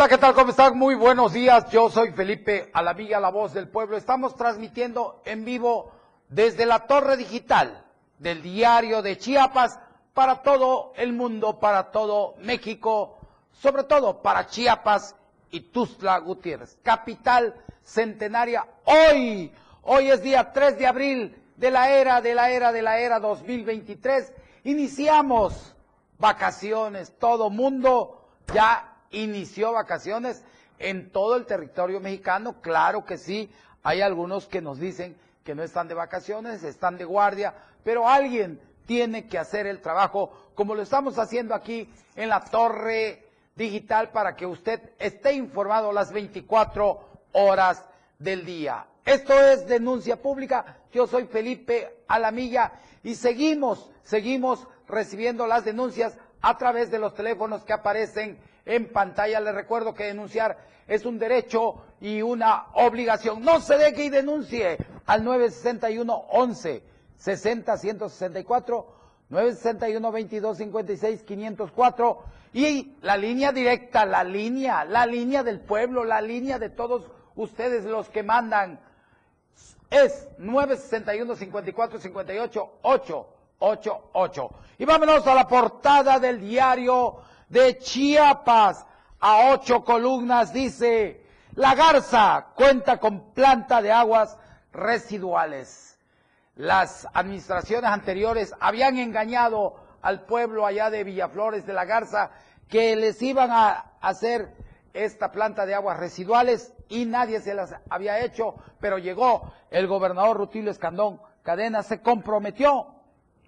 Hola, ¿qué tal? ¿Cómo están? Muy buenos días. Yo soy Felipe Alamilla, la voz del pueblo. Estamos transmitiendo en vivo desde la torre digital del diario de Chiapas para todo el mundo, para todo México, sobre todo para Chiapas y Tuzla Gutiérrez, capital centenaria. Hoy, hoy es día 3 de abril de la era, de la era, de la era 2023. Iniciamos vacaciones, todo mundo ya inició vacaciones en todo el territorio mexicano. Claro que sí, hay algunos que nos dicen que no están de vacaciones, están de guardia, pero alguien tiene que hacer el trabajo como lo estamos haciendo aquí en la torre digital para que usted esté informado las 24 horas del día. Esto es denuncia pública. Yo soy Felipe Alamilla y seguimos, seguimos recibiendo las denuncias a través de los teléfonos que aparecen en pantalla. Les recuerdo que denunciar es un derecho y una obligación. No se deje y denuncie al 961 11 60 164 961 22 56 504 y la línea directa, la línea, la línea del pueblo, la línea de todos ustedes los que mandan es 961 54 58 888. Y vámonos a la portada del diario de Chiapas. A ocho columnas dice, la Garza cuenta con planta de aguas residuales. Las administraciones anteriores habían engañado al pueblo allá de Villaflores de la Garza que les iban a hacer esta planta de aguas residuales y nadie se las había hecho, pero llegó el gobernador Rutilio Escandón Cadena, se comprometió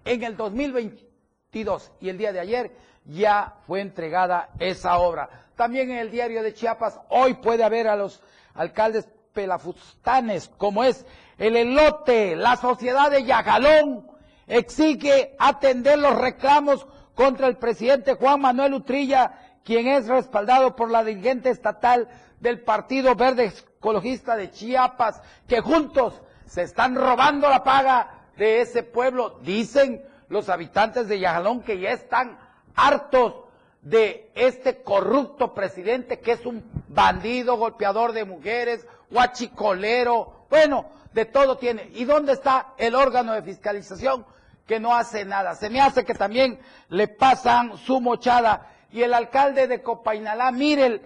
en el 2022 y el día de ayer ya fue entregada esa obra. También en el diario de Chiapas, hoy puede haber a los alcaldes pelafustanes, como es el elote, la sociedad de Yagalón, exige atender los reclamos contra el presidente Juan Manuel Utrilla, quien es respaldado por la dirigente estatal del Partido Verde Ecologista de Chiapas, que juntos se están robando la paga de ese pueblo. Dicen los habitantes de Yagalón que ya están hartos de este corrupto presidente que es un bandido, golpeador de mujeres, huachicolero, bueno, de todo tiene. ¿Y dónde está el órgano de fiscalización que no hace nada? Se me hace que también le pasan su mochada. Y el alcalde de Copainalá, miren,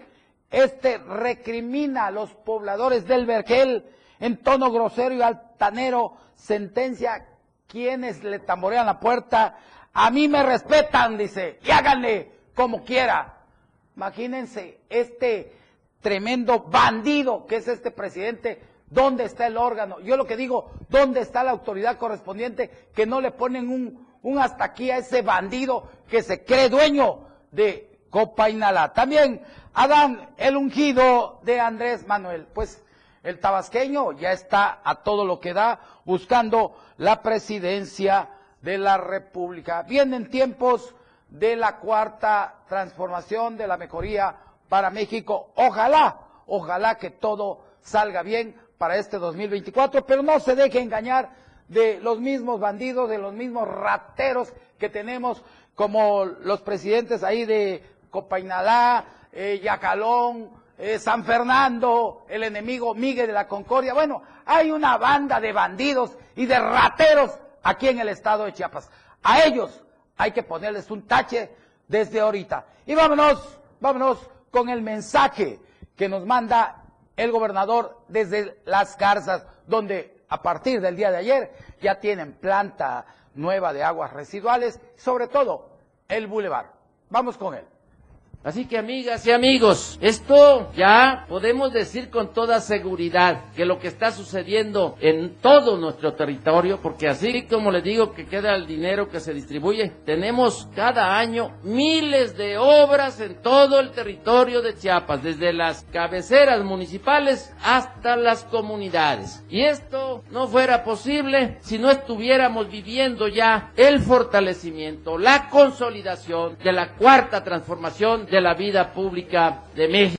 este recrimina a los pobladores del Vergel en tono grosero y altanero, sentencia quienes le tamborean la puerta a mí me respetan, dice, y háganle como quiera. Imagínense este tremendo bandido que es este presidente. ¿Dónde está el órgano? Yo lo que digo, ¿dónde está la autoridad correspondiente que no le ponen un, un hasta aquí a ese bandido que se cree dueño de Copa Inhala? También Adán, el ungido de Andrés Manuel. Pues el tabasqueño ya está a todo lo que da buscando la presidencia de la República. Vienen tiempos de la cuarta transformación, de la mejoría para México. Ojalá, ojalá que todo salga bien para este 2024, pero no se deje engañar de los mismos bandidos, de los mismos rateros que tenemos, como los presidentes ahí de Copainalá, eh, Yacalón, eh, San Fernando, el enemigo Miguel de la Concordia. Bueno, hay una banda de bandidos y de rateros aquí en el estado de Chiapas. A ellos hay que ponerles un tache desde ahorita. Y vámonos, vámonos con el mensaje que nos manda el gobernador desde Las Garzas, donde a partir del día de ayer ya tienen planta nueva de aguas residuales, sobre todo el bulevar. Vamos con él. Así que amigas y amigos, esto ya podemos decir con toda seguridad que lo que está sucediendo en todo nuestro territorio, porque así como les digo que queda el dinero que se distribuye, tenemos cada año miles de obras en todo el territorio de Chiapas, desde las cabeceras municipales hasta las comunidades. Y esto no fuera posible si no estuviéramos viviendo ya el fortalecimiento, la consolidación de la cuarta transformación de la vida pública de México.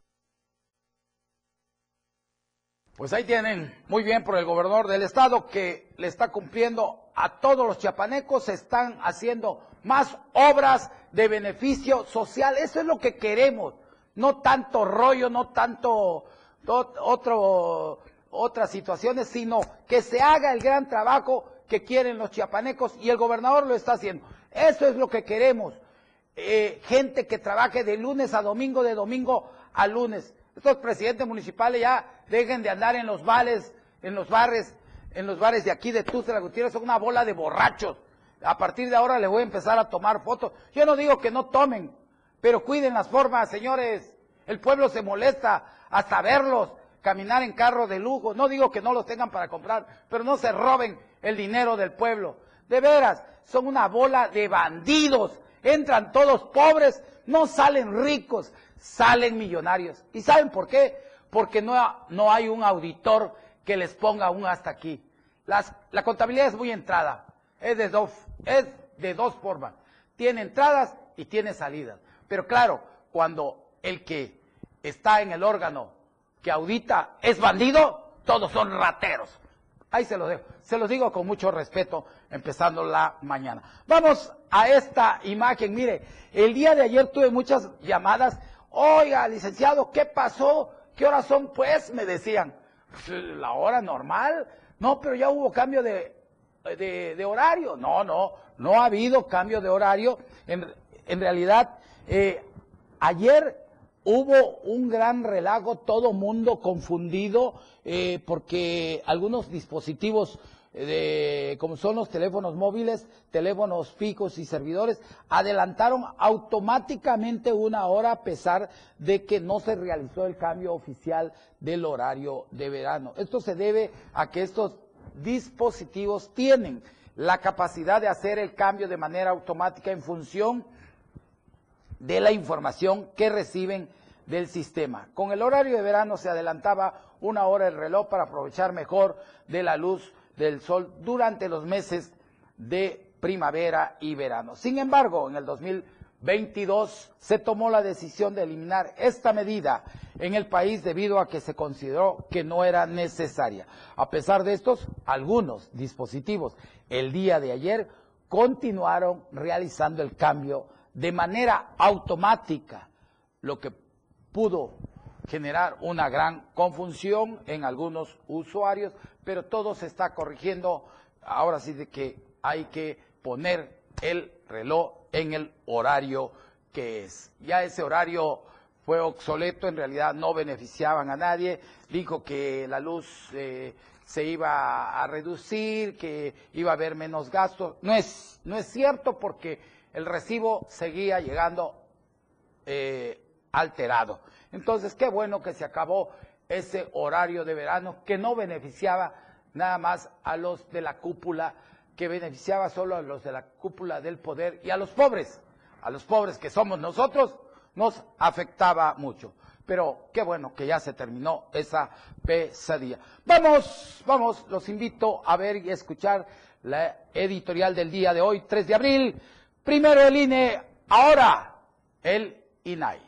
Pues ahí tienen, muy bien por el gobernador del estado que le está cumpliendo a todos los chiapanecos, se están haciendo más obras de beneficio social, eso es lo que queremos. no tanto rollo, no tanto otras situaciones, sino que se haga el gran trabajo que quieren los chiapanecos y el gobernador lo está haciendo. Eso es lo que queremos. Eh, gente que trabaje de lunes a domingo, de domingo a lunes. Estos presidentes municipales ya dejen de andar en los bares, en los bares, en los bares de aquí de Tuxtla Gutiérrez, son una bola de borrachos. A partir de ahora les voy a empezar a tomar fotos. Yo no digo que no tomen, pero cuiden las formas, señores. El pueblo se molesta hasta verlos caminar en carros de lujo. No digo que no los tengan para comprar, pero no se roben el dinero del pueblo. De veras, son una bola de bandidos. Entran todos pobres, no salen ricos, salen millonarios. ¿Y saben por qué? Porque no, no hay un auditor que les ponga un hasta aquí. la contabilidad es muy entrada, es de, dos, es de dos formas. Tiene entradas y tiene salidas. Pero claro, cuando el que está en el órgano que audita es bandido, todos son rateros. Ahí se los dejo. Se los digo con mucho respeto, empezando la mañana. Vamos a esta imagen. Mire, el día de ayer tuve muchas llamadas. Oiga, licenciado, ¿qué pasó? ¿Qué horas son? Pues me decían, la hora normal. No, pero ya hubo cambio de, de, horario. No, no, no ha habido cambio de horario. En, en realidad, eh, ayer hubo un gran relajo, todo mundo confundido, eh, porque algunos dispositivos de, como son los teléfonos móviles, teléfonos fijos y servidores, adelantaron automáticamente una hora a pesar de que no se realizó el cambio oficial del horario de verano. Esto se debe a que estos dispositivos tienen la capacidad de hacer el cambio de manera automática en función de la información que reciben del sistema. Con el horario de verano se adelantaba una hora el reloj para aprovechar mejor de la luz del sol durante los meses de primavera y verano. Sin embargo, en el 2022 se tomó la decisión de eliminar esta medida en el país debido a que se consideró que no era necesaria. A pesar de estos, algunos dispositivos el día de ayer continuaron realizando el cambio de manera automática, lo que pudo generar una gran confusión en algunos usuarios, pero todo se está corrigiendo. Ahora sí de que hay que poner el reloj en el horario que es. Ya ese horario fue obsoleto, en realidad no beneficiaban a nadie. Dijo que la luz eh, se iba a reducir, que iba a haber menos gastos. No es, no es cierto porque el recibo seguía llegando eh, alterado. Entonces, qué bueno que se acabó ese horario de verano que no beneficiaba nada más a los de la cúpula, que beneficiaba solo a los de la cúpula del poder y a los pobres, a los pobres que somos nosotros, nos afectaba mucho. Pero qué bueno que ya se terminó esa pesadilla. Vamos, vamos, los invito a ver y escuchar la editorial del día de hoy, 3 de abril. Primero el INE, ahora el INAI.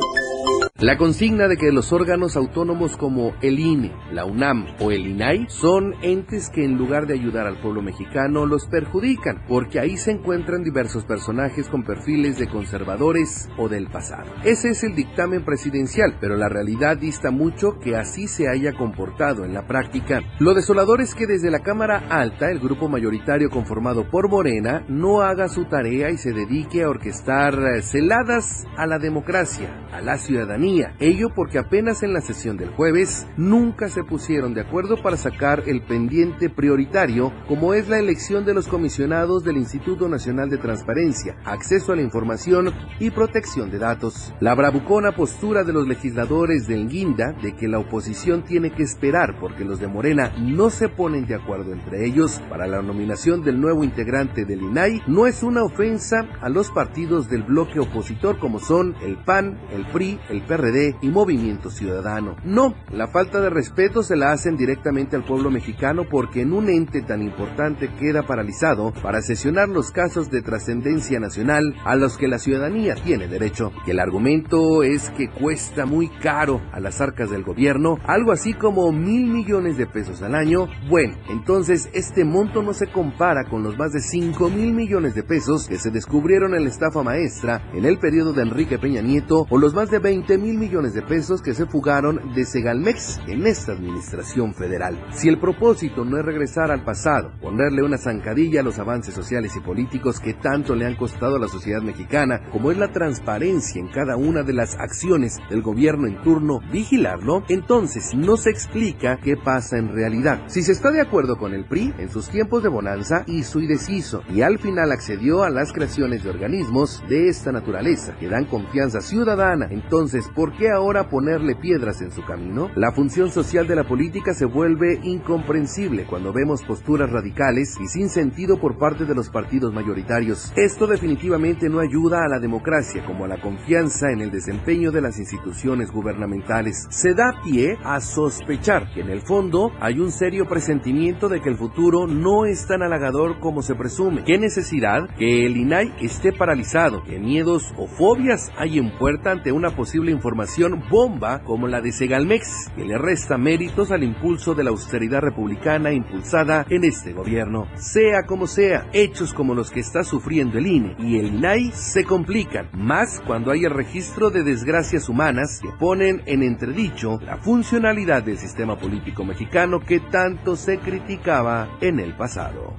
La consigna de que los órganos autónomos como el INE, la UNAM o el INAI son entes que en lugar de ayudar al pueblo mexicano los perjudican, porque ahí se encuentran diversos personajes con perfiles de conservadores o del pasado. Ese es el dictamen presidencial, pero la realidad dista mucho que así se haya comportado en la práctica. Lo desolador es que desde la Cámara Alta, el grupo mayoritario conformado por Morena no haga su tarea y se dedique a orquestar celadas a la democracia, a la ciudadanía Ello porque apenas en la sesión del jueves nunca se pusieron de acuerdo para sacar el pendiente prioritario como es la elección de los comisionados del Instituto Nacional de Transparencia, Acceso a la Información y Protección de Datos. La bravucona postura de los legisladores del Guinda de que la oposición tiene que esperar porque los de Morena no se ponen de acuerdo entre ellos para la nominación del nuevo integrante del INAI no es una ofensa a los partidos del bloque opositor como son el PAN, el PRI, el PRD PRD y Movimiento Ciudadano. No, la falta de respeto se la hacen directamente al pueblo mexicano porque en un ente tan importante queda paralizado para sesionar los casos de trascendencia nacional a los que la ciudadanía tiene derecho. Y el argumento es que cuesta muy caro a las arcas del gobierno, algo así como mil millones de pesos al año. Bueno, entonces este monto no se compara con los más de 5 mil millones de pesos que se descubrieron en la estafa maestra en el periodo de Enrique Peña Nieto o los más de 20 mil millones de pesos que se fugaron de Segalmex en esta administración federal. Si el propósito no es regresar al pasado, ponerle una zancadilla a los avances sociales y políticos que tanto le han costado a la sociedad mexicana, como es la transparencia en cada una de las acciones del gobierno en turno, vigilarlo, entonces no se explica qué pasa en realidad. Si se está de acuerdo con el PRI, en sus tiempos de bonanza hizo y deshizo, y al final accedió a las creaciones de organismos de esta naturaleza que dan confianza ciudadana, entonces ¿por qué ahora ponerle piedras en su camino? La función social de la política se vuelve incomprensible cuando vemos posturas radicales y sin sentido por parte de los partidos mayoritarios. Esto definitivamente no ayuda a la democracia como a la confianza en el desempeño de las instituciones gubernamentales. Se da pie a sospechar que en el fondo hay un serio presentimiento de que el futuro no es tan halagador como se presume. ¿Qué necesidad que el INAI esté paralizado? ¿Qué miedos o fobias hay en puerta ante una posible información bomba como la de Segalmex, que le resta méritos al impulso de la austeridad republicana impulsada en este gobierno? Sea como sea, hechos como los que está sufriendo el INE y el INAI se complican, más cuando hay el registro de desgracias humanas que ponen en entredicho la funcionalidad del sistema político mexicano que tanto se criticaba en el pasado.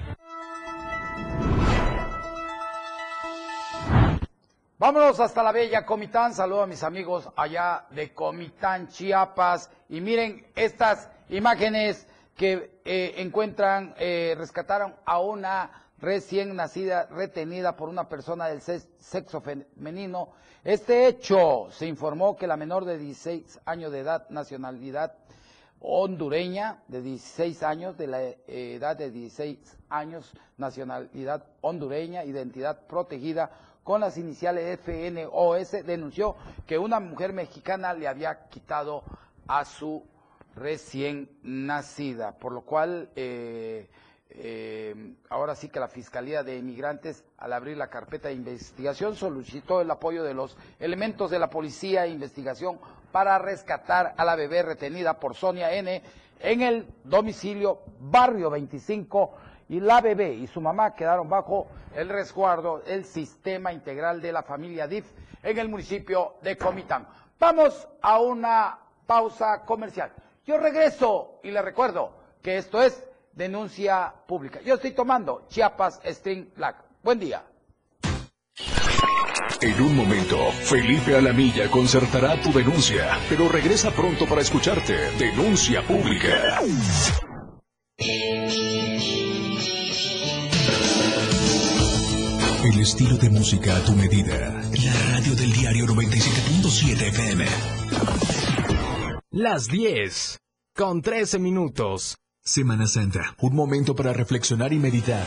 Vámonos hasta la bella Comitán. Saludo a mis amigos allá de Comitán, Chiapas. Y miren estas imágenes que eh, encuentran, eh, rescataron a una recién nacida retenida por una persona del sexo femenino. Este hecho se informó que la menor de 16 años de edad, nacionalidad hondureña, de 16 años, de la eh, edad de 16 años, nacionalidad hondureña, identidad protegida, con las iniciales FNOS, denunció que una mujer mexicana le había quitado a su recién nacida, por lo cual eh, eh, ahora sí que la Fiscalía de Inmigrantes, al abrir la carpeta de investigación, solicitó el apoyo de los elementos de la Policía de Investigación para rescatar a la bebé retenida por Sonia N. en el domicilio Barrio 25 y la bebé y su mamá quedaron bajo el resguardo del sistema integral de la familia DIF en el municipio de Comitán. Vamos a una pausa comercial. Yo regreso y le recuerdo que esto es denuncia pública. Yo estoy tomando Chiapas String Black. Buen día. En un momento, Felipe Alamilla concertará tu denuncia, pero regresa pronto para escucharte. Denuncia pública. El estilo de música a tu medida. La radio del diario 97.7 FM. Las 10. Con 13 minutos. Semana Santa. Un momento para reflexionar y meditar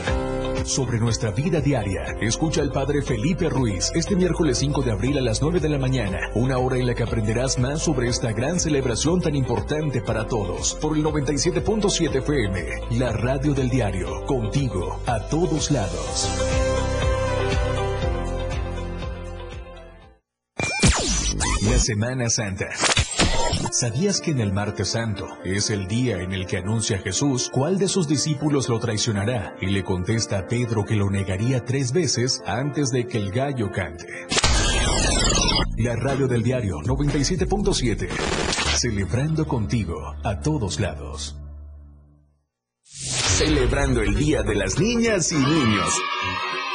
sobre nuestra vida diaria. Escucha al Padre Felipe Ruiz este miércoles 5 de abril a las 9 de la mañana, una hora en la que aprenderás más sobre esta gran celebración tan importante para todos. Por el 97.7 FM, la radio del diario, contigo a todos lados. La Semana Santa. ¿Sabías que en el martes santo es el día en el que anuncia Jesús cuál de sus discípulos lo traicionará y le contesta a Pedro que lo negaría tres veces antes de que el gallo cante? La radio del diario 97.7. Celebrando contigo a todos lados. Celebrando el Día de las Niñas y Niños.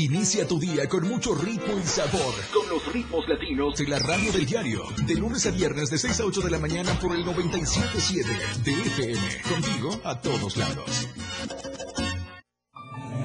Inicia tu día con mucho ritmo y sabor. Con los ritmos latinos de la radio del diario. De lunes a viernes de 6 a 8 de la mañana por el 97.7 de FM. Contigo a todos lados.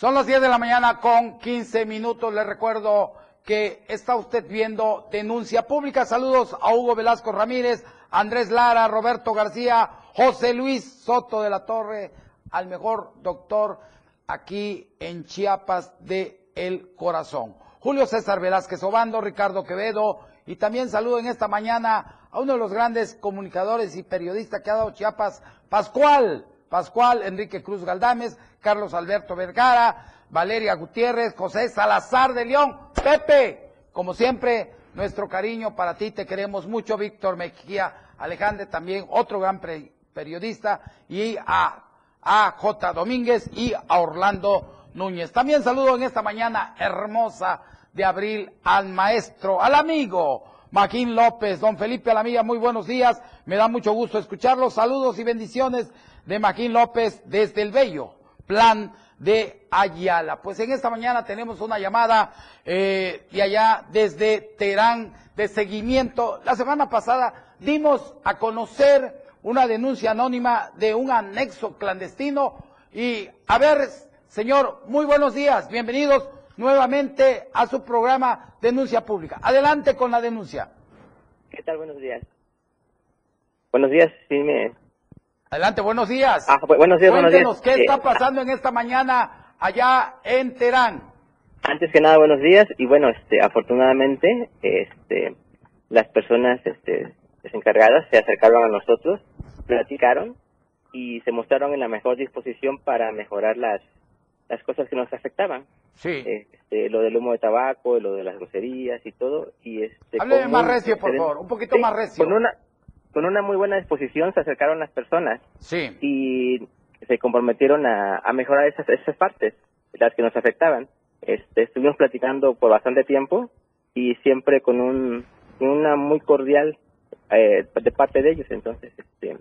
Son las 10 de la mañana con 15 minutos. Le recuerdo que está usted viendo Denuncia Pública. Saludos a Hugo Velasco Ramírez, Andrés Lara, Roberto García, José Luis Soto de la Torre, al mejor doctor aquí en Chiapas de El Corazón. Julio César Velázquez Obando, Ricardo Quevedo y también saludo en esta mañana a uno de los grandes comunicadores y periodistas que ha dado Chiapas, Pascual, Pascual Enrique Cruz Galdames, Carlos Alberto Vergara, Valeria Gutiérrez, José Salazar de León, Pepe, como siempre, nuestro cariño para ti, te queremos mucho, Víctor Mejía Alejandre, también otro gran periodista, y a, a J. Domínguez y a Orlando Núñez. También saludo en esta mañana hermosa de abril al maestro, al amigo Maquín López, don Felipe Alamilla, muy buenos días, me da mucho gusto escucharlos, saludos y bendiciones de Maquín López desde el Bello plan de Ayala. Pues en esta mañana tenemos una llamada eh, de allá desde Terán de seguimiento. La semana pasada dimos a conocer una denuncia anónima de un anexo clandestino y a ver, señor, muy buenos días, bienvenidos nuevamente a su programa Denuncia Pública. Adelante con la denuncia. ¿Qué tal? Buenos días. Buenos días, sí me, Adelante, buenos días. Ah, buenos días, buenos días. ¿qué está eh, pasando en esta mañana allá en Terán? Antes que nada, buenos días. Y bueno, este, afortunadamente, este, las personas este, desencargadas se acercaron a nosotros, platicaron y se mostraron en la mejor disposición para mejorar las, las cosas que nos afectaban. Sí. Este, lo del humo de tabaco, lo de las groserías y todo. Y este, Hábleme más recio, por favor, un poquito más recio. Con una, con una muy buena disposición se acercaron las personas sí. y se comprometieron a, mejorar esas, esas partes, las que nos afectaban. Este, estuvimos platicando por bastante tiempo y siempre con un, una muy cordial eh, de parte de ellos. Entonces, este,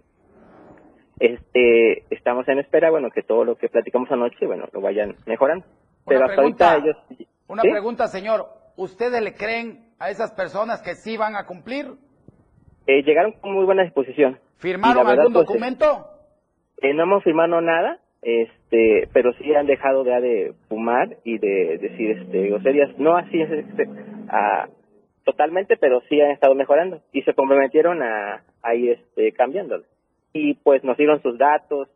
este, estamos en espera, bueno, que todo lo que platicamos anoche, bueno, lo vayan mejorando. Pero hasta ahorita ellos... Una pregunta, señor. ¿Ustedes le creen a esas personas que sí van a cumplir? Eh, llegaron con muy buena disposición. ¿Firmaron algún pues, documento? Eh, no hemos firmado nada, este, pero sí han dejado de, de fumar y de decir este, groserías. No así es, este, totalmente, pero sí han estado mejorando y se comprometieron a, a ir este, cambiándolo. Y pues nos dieron sus datos,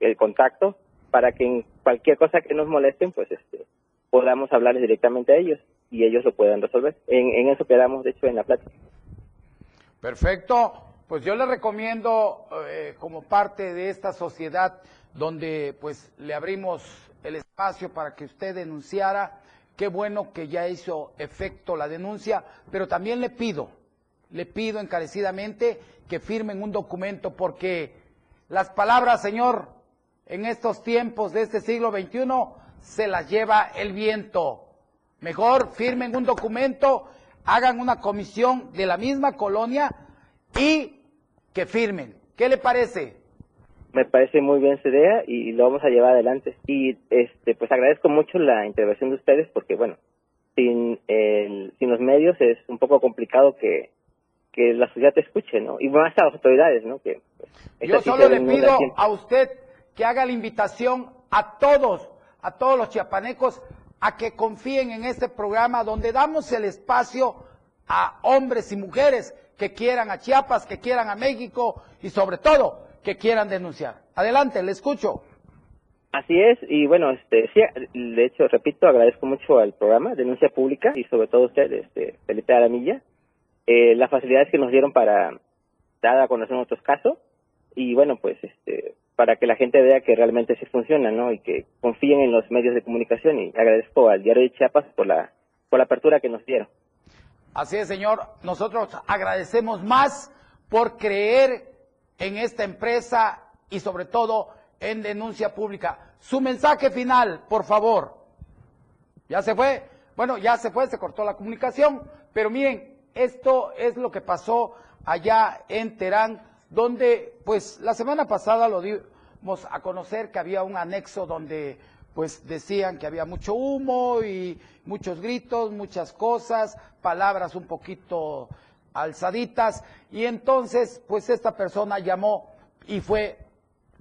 el contacto, para que en cualquier cosa que nos molesten, pues este, podamos hablarles directamente a ellos y ellos lo puedan resolver. En, en eso quedamos, de hecho, en la plática. Perfecto. Pues yo le recomiendo, eh, como parte de esta sociedad donde pues le abrimos el espacio para que usted denunciara, qué bueno que ya hizo efecto la denuncia, pero también le pido, le pido encarecidamente que firmen un documento porque las palabras, señor, en estos tiempos de este siglo XXI se las lleva el viento. Mejor firmen un documento hagan una comisión de la misma colonia y que firmen. ¿Qué le parece? Me parece muy bien su idea y lo vamos a llevar adelante. Y este, pues agradezco mucho la intervención de ustedes porque, bueno, sin, el, sin los medios es un poco complicado que, que la sociedad te escuche, ¿no? Y más a las autoridades, ¿no? Que pues, Yo solo le pido a usted que haga la invitación a todos, a todos los chiapanecos, a que confíen en este programa donde damos el espacio a hombres y mujeres que quieran a Chiapas, que quieran a México y sobre todo que quieran denunciar. Adelante, le escucho. Así es, y bueno, este, sí, de hecho, repito, agradezco mucho al programa Denuncia Pública y sobre todo a usted, este, Felipe Aramilla, eh, las facilidades que nos dieron para dar a conocer nuestros casos y bueno, pues este, para que la gente vea que realmente sí funciona, ¿no? Y que confíen en los medios de comunicación y agradezco al Diario de Chiapas por la, por la apertura que nos dieron. Así es, señor. Nosotros agradecemos más por creer en esta empresa y sobre todo en denuncia pública. Su mensaje final, por favor. ¿Ya se fue? Bueno, ya se fue, se cortó la comunicación. Pero miren, esto es lo que pasó allá en Terán, donde pues la semana pasada lo dimos a conocer que había un anexo donde pues decían que había mucho humo y muchos gritos, muchas cosas, palabras un poquito alzaditas y entonces pues esta persona llamó y fue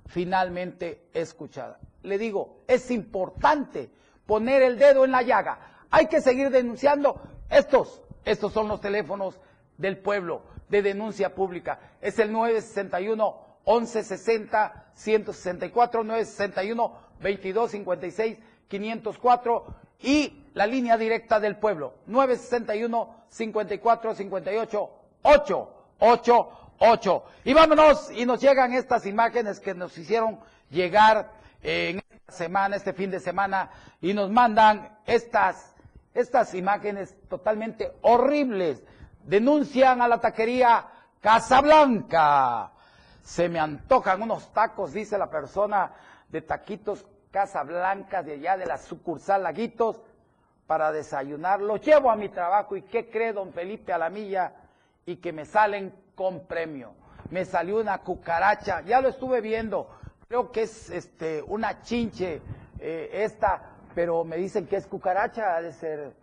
finalmente escuchada. Le digo, es importante poner el dedo en la llaga. Hay que seguir denunciando. Estos, estos son los teléfonos del pueblo de denuncia pública. Es el 961 1160 164 961 2256 504 y la línea directa del pueblo 961 54 58 888. Y vámonos y nos llegan estas imágenes que nos hicieron llegar eh, en esta semana, este fin de semana y nos mandan estas estas imágenes totalmente horribles. Denuncian a la taquería Casablanca. Se me antojan unos tacos, dice la persona de taquitos Casablanca de allá de la sucursal Laguitos para desayunar. Los llevo a mi trabajo y ¿qué cree don Felipe Alamilla? Y que me salen con premio. Me salió una cucaracha, ya lo estuve viendo, creo que es este una chinche eh, esta, pero me dicen que es cucaracha, ha de ser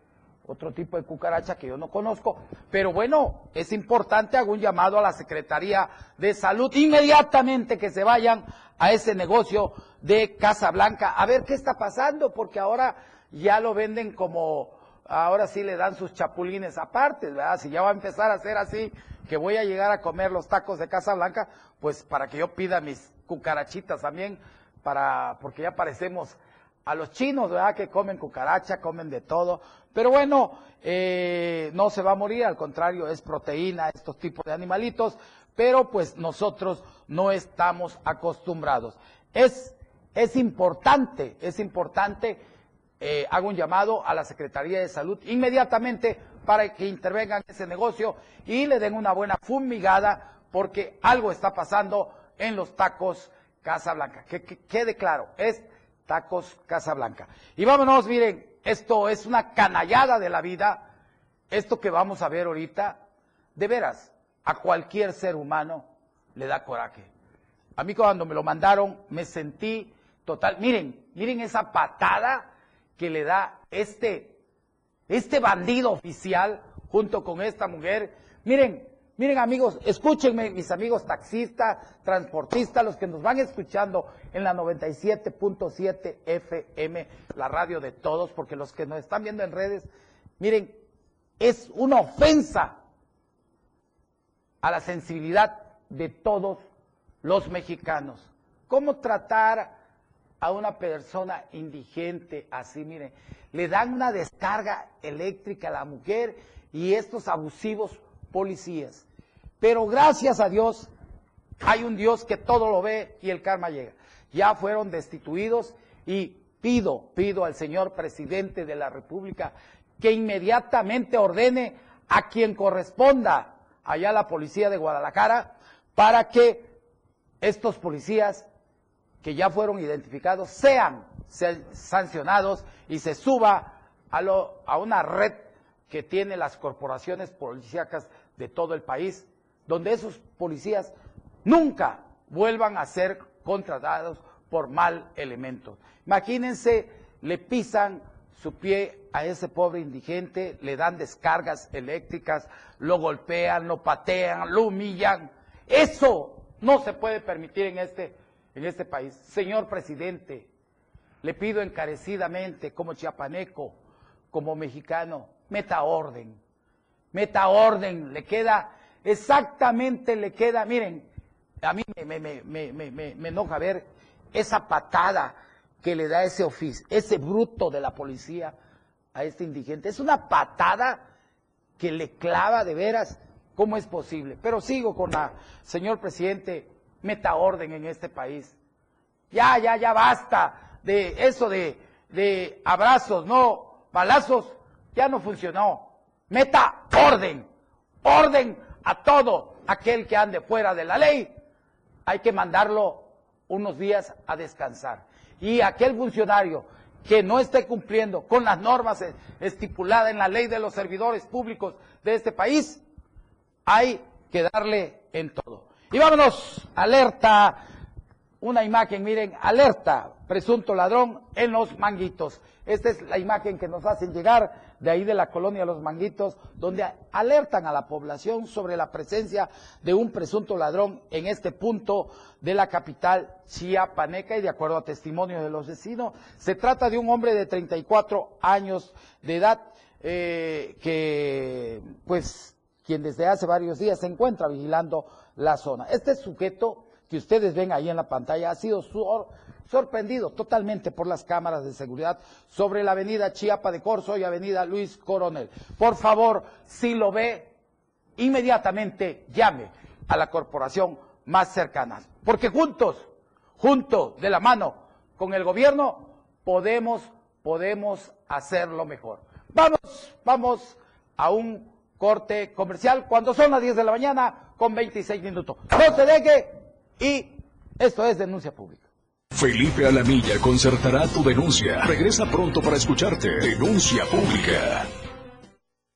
otro tipo de cucaracha que yo no conozco. Pero bueno, es importante, hago un llamado a la Secretaría de Salud inmediatamente que se vayan a ese negocio de Casa Blanca a ver qué está pasando, porque ahora ya lo venden como, ahora sí le dan sus chapulines aparte, ¿verdad? Si ya va a empezar a ser así, que voy a llegar a comer los tacos de Casa Blanca, pues para que yo pida mis cucarachitas también, para, porque ya parecemos a los chinos, ¿verdad? Que comen cucaracha, comen de todo. Pero bueno, eh, no se va a morir, al contrario, es proteína, estos tipos de animalitos, pero pues nosotros no estamos acostumbrados. Es, es importante, es importante, eh, hago un llamado a la Secretaría de Salud inmediatamente para que intervengan en ese negocio y le den una buena fumigada porque algo está pasando en los tacos Casa Blanca. Que, que quede claro, es Tacos Casablanca. Y vámonos, miren, esto es una canallada de la vida, esto que vamos a ver ahorita, de veras, a cualquier ser humano le da coraje. A mí cuando me lo mandaron me sentí total, miren, miren esa patada que le da este, este bandido oficial junto con esta mujer. Miren, Miren amigos, escúchenme, mis amigos taxistas, transportistas, los que nos van escuchando en la 97.7 FM, la radio de todos, porque los que nos están viendo en redes, miren, es una ofensa a la sensibilidad de todos los mexicanos. ¿Cómo tratar a una persona indigente así? Miren, le dan una descarga eléctrica a la mujer y estos abusivos policías. Pero gracias a Dios, hay un Dios que todo lo ve y el karma llega. Ya fueron destituidos y pido, pido al señor presidente de la República que inmediatamente ordene a quien corresponda allá la policía de Guadalajara para que estos policías que ya fueron identificados sean sancionados y se suba a, lo, a una red que tiene las corporaciones policíacas de todo el país, donde esos policías nunca vuelvan a ser contratados por mal elemento. Imagínense, le pisan su pie a ese pobre indigente, le dan descargas eléctricas, lo golpean, lo patean, lo humillan. Eso no se puede permitir en este, en este país. Señor presidente, le pido encarecidamente, como chiapaneco, como mexicano, meta orden, meta orden, le queda, exactamente le queda, miren, a mí me, me, me, me enoja ver esa patada que le da ese oficio, ese bruto de la policía a este indigente. Es una patada que le clava de veras. ¿Cómo es posible? Pero sigo con la, señor presidente, meta orden en este país. Ya, ya, ya basta de eso de, de abrazos, no, balazos, ya no funcionó. Meta orden, orden a todo aquel que ande fuera de la ley. Hay que mandarlo unos días a descansar y aquel funcionario que no esté cumpliendo con las normas estipuladas en la ley de los servidores públicos de este país, hay que darle en todo. Y vámonos, alerta, una imagen, miren, alerta, presunto ladrón en los manguitos. Esta es la imagen que nos hacen llegar de ahí de la colonia Los Manguitos, donde alertan a la población sobre la presencia de un presunto ladrón en este punto de la capital chiapaneca y de acuerdo a testimonio de los vecinos, se trata de un hombre de 34 años de edad eh, que, pues, quien desde hace varios días se encuentra vigilando la zona. Este sujeto que ustedes ven ahí en la pantalla ha sido sorprendido totalmente por las cámaras de seguridad sobre la avenida Chiapa de Corzo y avenida Luis Coronel. Por favor, si lo ve, inmediatamente llame a la corporación más cercana. Porque juntos, juntos, de la mano con el gobierno, podemos, podemos hacerlo mejor. Vamos, vamos a un corte comercial cuando son las 10 de la mañana con 26 minutos. No se deje y esto es denuncia pública. Felipe Alamilla concertará tu denuncia. Regresa pronto para escucharte. Denuncia pública.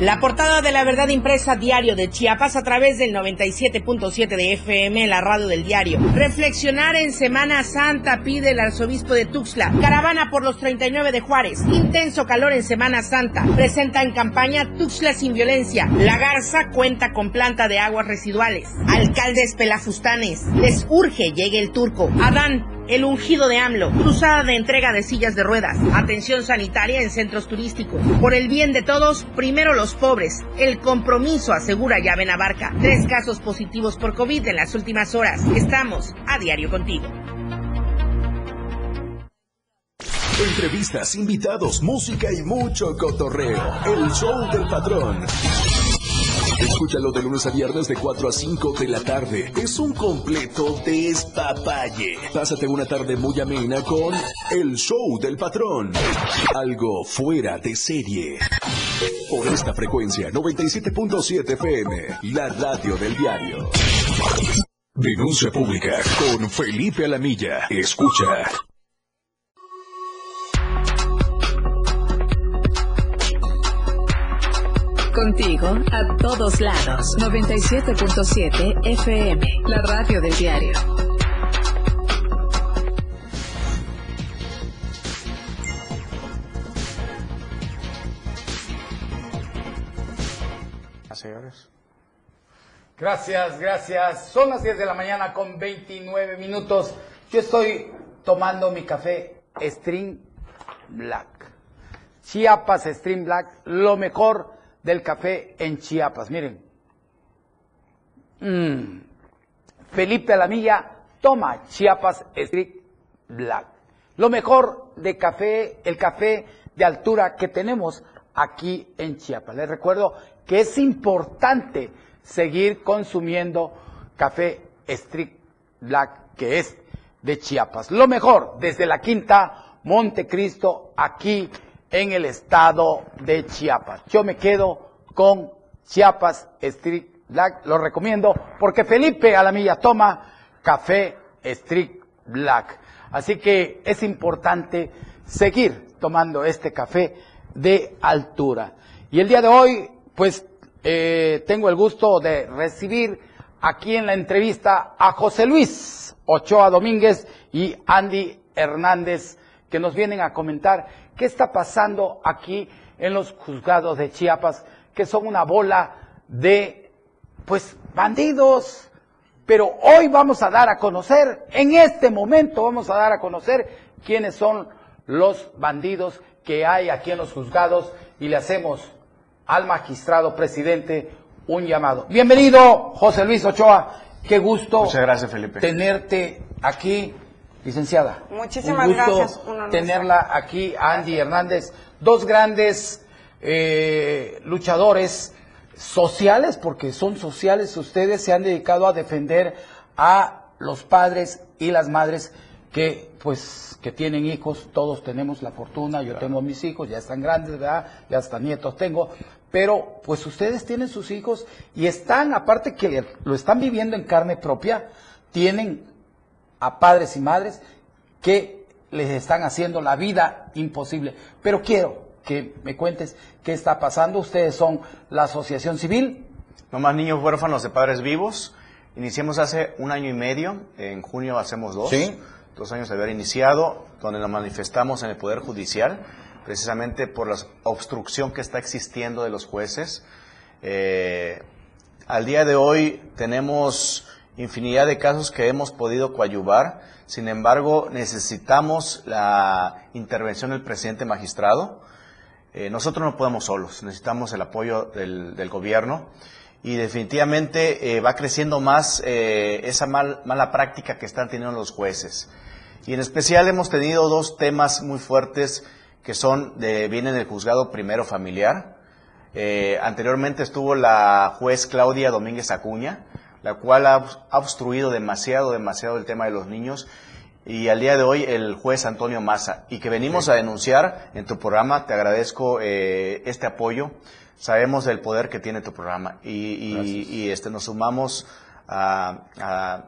La portada de la verdad impresa diario de Chiapas a través del 97.7 de FM, la radio del diario. Reflexionar en Semana Santa pide el arzobispo de Tuxtla. Caravana por los 39 de Juárez. Intenso calor en Semana Santa. Presenta en campaña Tuxtla sin violencia. La Garza cuenta con planta de aguas residuales. Alcaldes pelafustanes. Les urge llegue el turco. Adán el ungido de AMLO, cruzada de entrega de sillas de ruedas, atención sanitaria en centros turísticos. Por el bien de todos, primero los pobres. El compromiso asegura llave Navarca. Tres casos positivos por COVID en las últimas horas. Estamos a diario contigo. Entrevistas, invitados, música y mucho cotorreo. El show del patrón. Escúchalo de lunes a viernes de 4 a 5 de la tarde. Es un completo despapalle. Pásate una tarde muy amena con El Show del Patrón. Algo fuera de serie. Por esta frecuencia, 97.7 FM, la radio del diario. Denuncia pública con Felipe Alamilla. Escucha. Contigo a todos lados. 97.7 FM, la radio del diario. Señores. Gracias, gracias. Son las 10 de la mañana con 29 minutos. Yo estoy tomando mi café String Black. Chiapas String Black, lo mejor del café en Chiapas. Miren. Mm. Felipe Alamilla toma Chiapas String Black. Lo mejor de café, el café de altura que tenemos aquí en Chiapas. Les recuerdo que es importante seguir consumiendo café Strict Black, que es de Chiapas. Lo mejor desde la quinta Montecristo, aquí en el estado de Chiapas. Yo me quedo con Chiapas Strict Black, lo recomiendo porque Felipe Alamilla toma café Strict Black. Así que es importante seguir tomando este café de altura. Y el día de hoy, pues, eh, tengo el gusto de recibir aquí en la entrevista a José Luis Ochoa Domínguez y Andy Hernández, que nos vienen a comentar qué está pasando aquí en los juzgados de Chiapas, que son una bola de, pues, bandidos. Pero hoy vamos a dar a conocer, en este momento vamos a dar a conocer quiénes son los bandidos que hay aquí en los juzgados y le hacemos al magistrado presidente un llamado. Bienvenido, José Luis Ochoa. Qué gusto Muchas gracias, Felipe. tenerte aquí, licenciada. Muchísimas un gusto gracias. Un honor tenerla aquí, Andy Hernández. Dos grandes eh, luchadores sociales, porque son sociales, ustedes se han dedicado a defender a los padres y las madres que pues que tienen hijos, todos tenemos la fortuna, yo tengo mis hijos, ya están grandes, ¿verdad? Ya hasta nietos tengo, pero pues ustedes tienen sus hijos y están, aparte que lo están viviendo en carne propia, tienen a padres y madres que les están haciendo la vida imposible. Pero quiero que me cuentes qué está pasando. Ustedes son la asociación civil. No más niños huérfanos de padres vivos. Iniciamos hace un año y medio, en junio hacemos dos. Sí. Dos años de haber iniciado, donde nos manifestamos en el Poder Judicial, precisamente por la obstrucción que está existiendo de los jueces. Eh, al día de hoy tenemos infinidad de casos que hemos podido coadyuvar, sin embargo necesitamos la intervención del presidente magistrado. Eh, nosotros no podemos solos, necesitamos el apoyo del, gobierno y definitivamente eh, va creciendo más eh, esa mal- mala práctica que están teniendo los jueces. Y en especial hemos tenido dos temas muy fuertes que son de, vienen del juzgado primero familiar. Anteriormente estuvo la juez Claudia Domínguez Acuña, la cual ha, obstruido demasiado, demasiado el tema de los niños. Y al día de hoy el juez Antonio Massa, y que venimos a denunciar en tu programa, te agradezco eh, este apoyo. Sabemos del poder que tiene tu programa y, y- y, este, nos sumamos a, a-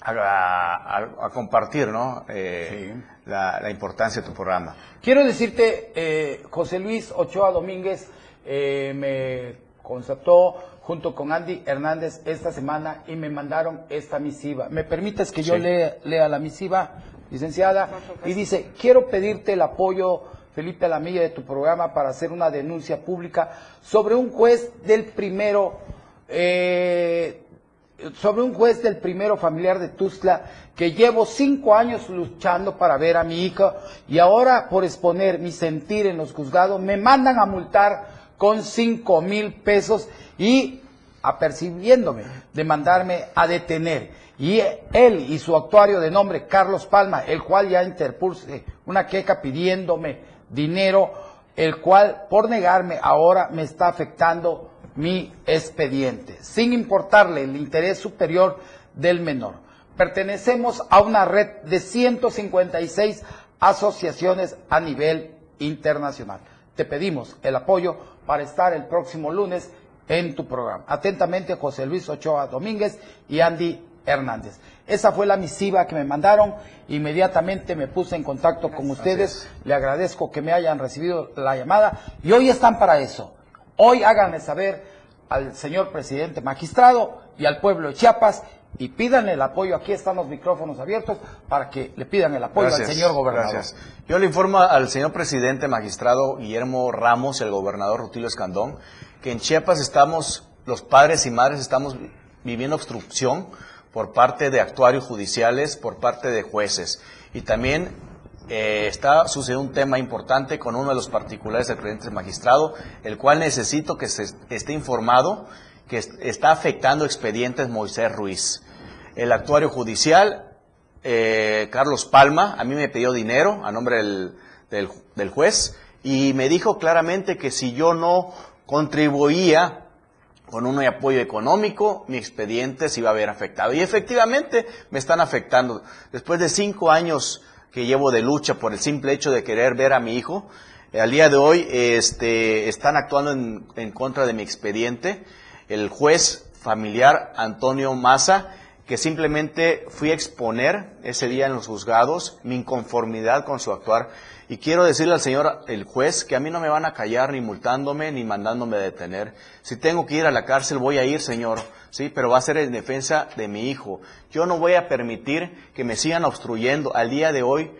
a- compartir ¿no? Eh, la, la importancia de tu programa. Quiero decirte, eh, José Luis Ochoa Domínguez eh, me constató junto con Andy Hernández esta semana y me mandaron esta misiva. ¿Me permites que yo Sí. lea, lea la misiva, licenciada? Y dice, quiero pedirte el apoyo, Felipe Alamilla, de tu programa para hacer una denuncia pública sobre un juez del primero, eh, sobre un juez del primero familiar de Tuzla que llevo cinco años luchando para ver a mi hija y ahora por exponer mi sentir en los juzgados me mandan a multar con cinco mil pesos y apercibiéndome de mandarme a detener. Y él y su actuario de nombre Carlos Palma, el cual ya interpuse una queja pidiéndome dinero, el cual por negarme ahora me está afectando mi expediente, sin importarle el interés superior del menor. Pertenecemos a una red de 156 asociaciones a nivel internacional. Te pedimos el apoyo para estar el próximo lunes en tu programa. Atentamente, José Luis Ochoa Domínguez y Andy Hernández. Esa fue la misiva que me mandaron. Inmediatamente me puse en contacto con ustedes. Le agradezco que me hayan recibido la llamada y hoy están para eso. Hoy háganle saber al señor presidente magistrado y al pueblo de Chiapas y pidan el apoyo. Aquí están los micrófonos abiertos para que le pidan el apoyo al señor gobernador. Gracias. Yo le informo al señor presidente magistrado Guillermo Ramos al gobernador Rutilio Escandón que en Chiapas estamos, los padres y madres estamos viviendo obstrucción por parte de actuarios judiciales, por parte de jueces. Y también eh, está sucediendo un tema importante con uno de los particulares del presidente magistrado, el cual necesito que se esté informado que está afectando expedientes Moisés Ruiz. El actuario judicial, eh, Carlos Palma, a mí me pidió dinero a nombre del, del, del juez y me dijo claramente que si yo no contribuía con un apoyo económico, mi expediente se iba a ver afectado. Y efectivamente me están afectando. Después de cinco años que llevo de lucha por el simple hecho de querer ver a mi hijo, eh, al día de hoy este, están actuando en, en contra de mi expediente. El juez familiar Antonio Maza, que simplemente fui a exponer ese día en los juzgados mi inconformidad con su actuar y quiero decirle al señor, el juez, que a mí no me van a callar ni multándome ni mandándome detener. Si tengo que ir a la cárcel, voy a ir, señor, sí, pero va a ser en defensa de mi hijo. Yo no voy a permitir que me sigan obstruyendo. Al día de hoy,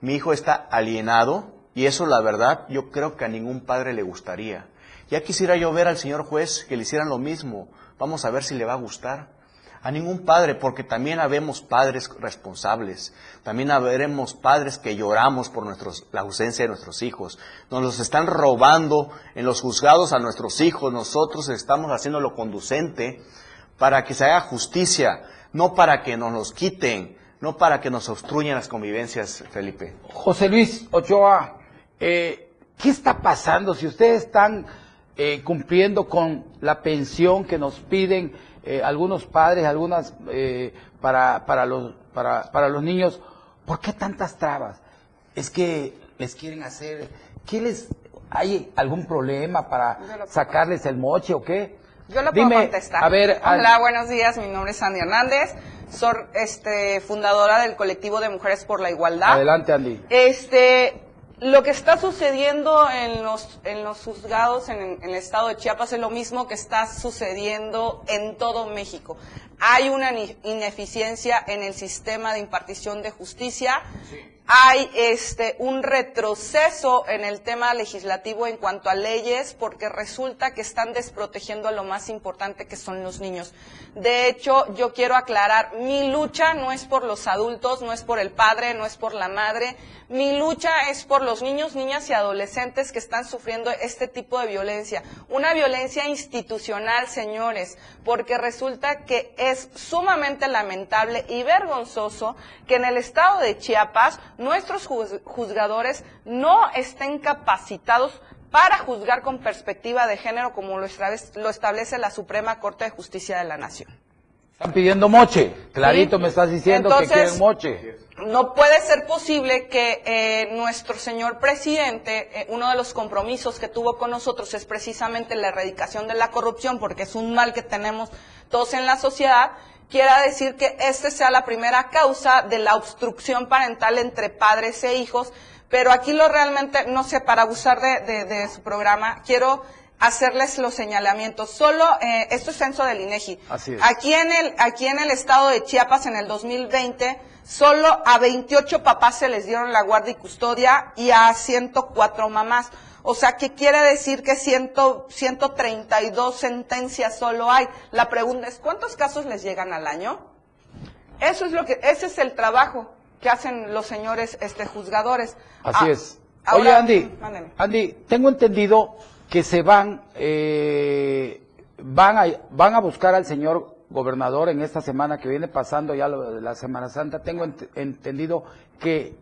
mi hijo está alienado y eso, la verdad, yo creo que a ningún padre le gustaría. Ya quisiera yo ver al señor juez que le hicieran lo mismo. Vamos a ver si le va a gustar a ningún padre, porque también habemos padres responsables, también habremos padres que lloramos por la ausencia de nuestros hijos. Nos los están robando en los juzgados a nuestros hijos, nosotros estamos haciendo lo conducente para que se haga justicia, no para que nos los quiten, no para que nos obstruyan las convivencias, Felipe. José Luis Ochoa, eh, ¿qué está pasando si ustedes están eh, cumpliendo con la pensión que nos piden? eh, algunos padres, algunas eh, para, para, los, para, para los niños, ¿por qué tantas trabas? Es que les quieren hacer, ¿qué les, hay algún problema para sacarles el moche o qué? Yo lo puedo contestar. A ver, al- Hola, buenos días. Mi nombre es Sandy Hernández. Soy este, fundadora del colectivo de Mujeres por la Igualdad. adelante Andy. Este, lo que está sucediendo en los, en los juzgados en, en el estado de Chiapas es lo mismo que está sucediendo en todo México. Hay una ineficiencia en el sistema de impartición de justicia. Hay este un retroceso en el tema legislativo en cuanto a leyes porque resulta que están desprotegiendo a lo más importante que son los niños. De hecho, yo quiero aclarar, mi lucha no es por los adultos, no es por el padre, no es por la madre, mi lucha es por los niños, niñas y adolescentes que están sufriendo este tipo de violencia. Una violencia institucional, señores, porque resulta que es sumamente lamentable y vergonzoso que en el estado de Chiapas nuestros juz- juzgadores no estén capacitados para juzgar con perspectiva de género como lo establece, lo establece la Suprema Corte de Justicia de la Nación. Están pidiendo moche, clarito Sí. me estás diciendo Entonces- que quieren moche. No puede ser posible que eh, nuestro señor presidente, eh, uno de los compromisos que tuvo con nosotros es precisamente la erradicación de la corrupción, porque es un mal que tenemos todos en la sociedad, quiera decir que esta sea la primera causa de la obstrucción parental entre padres e hijos, pero aquí lo realmente, no sé, para abusar de, de- de su programa, quiero hacerles los señalamientos. Solo, eh, esto es censo del INEGI. Así es. Aquí en el, aquí en el estado de Chiapas en el 2020, solo a 28 papás se les dieron la guardia y custodia y a 104 mamás. O sea, ¿qué quiere decir que 100, 132 sentencias solo hay? La pregunta es, ¿cuántos casos les llegan al año? Eso es lo que, ese es el trabajo que hacen los señores este, juzgadores. Así Ah, es. Oye, ahora- Andy, Mándeme. Andy, tengo entendido que se van, eh, van, a, van a buscar al señor gobernador en esta semana que viene pasando ya lo de la Semana Santa. Tengo ent- entendido que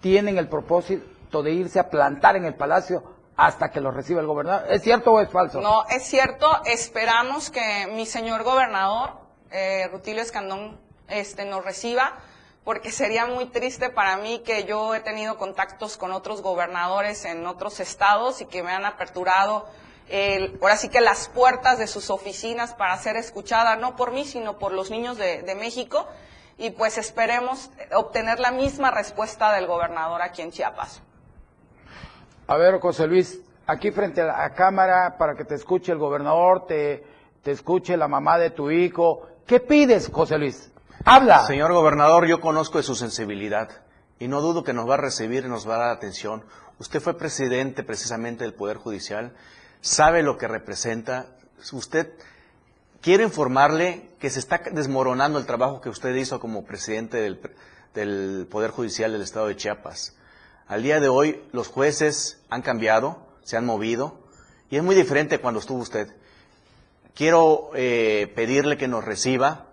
tienen el propósito de irse a plantar en el palacio hasta que lo reciba el gobernador. ¿Es cierto o es falso? No, es cierto. Esperamos que mi señor gobernador, eh, Rutilio Escandón, este, nos reciba, porque sería muy triste para mí que yo he tenido contactos con otros gobernadores en otros estados y que me han aperturado, el- ahora sí que las puertas de sus oficinas para ser escuchada, no por mí, sino por los niños de, México. Y pues esperemos obtener la misma respuesta del gobernador aquí en Chiapas. A ver, José Luis, aquí frente a la cámara para que te escuche el gobernador, te escuche la mamá de tu hijo. ¿Qué pides, José Luis? Habla. Señor gobernador, yo conozco de su sensibilidad y no dudo que nos va a recibir y nos va a dar atención. Usted fue presidente precisamente del Poder Judicial, sabe lo que representa. Usted quiere informarle que se está desmoronando el trabajo que usted hizo como presidente del, Poder Judicial del Estado de Chiapas. Al día de hoy los jueces han cambiado, se han movido y es muy diferente cuando estuvo usted. Quiero eh, pedirle que nos reciba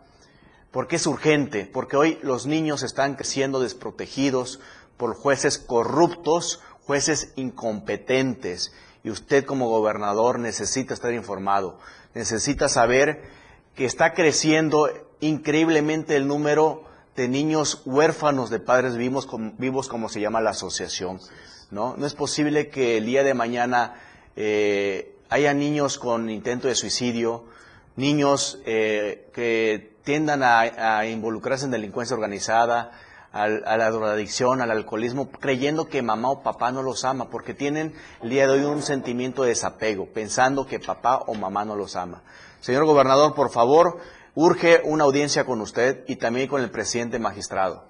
porque es urgente, porque hoy los niños están creciendo desprotegidos por jueces corruptos, jueces incompetentes y usted como gobernador necesita estar informado, necesita saber que está creciendo increíblemente el número de niños huérfanos de padres vivos, vivos como se llama la asociación. ¿no? no es posible que el día de mañana eh, haya niños con intento de suicidio, niños eh, que tiendan a, involucrarse en delincuencia organizada, a la drogadicción, al alcoholismo, creyendo que mamá o papá no los ama, porque tienen el día de hoy un sentimiento de desapego, pensando que papá o mamá no los ama. Señor gobernador, por favor, urge una audiencia con usted y también con el presidente magistrado.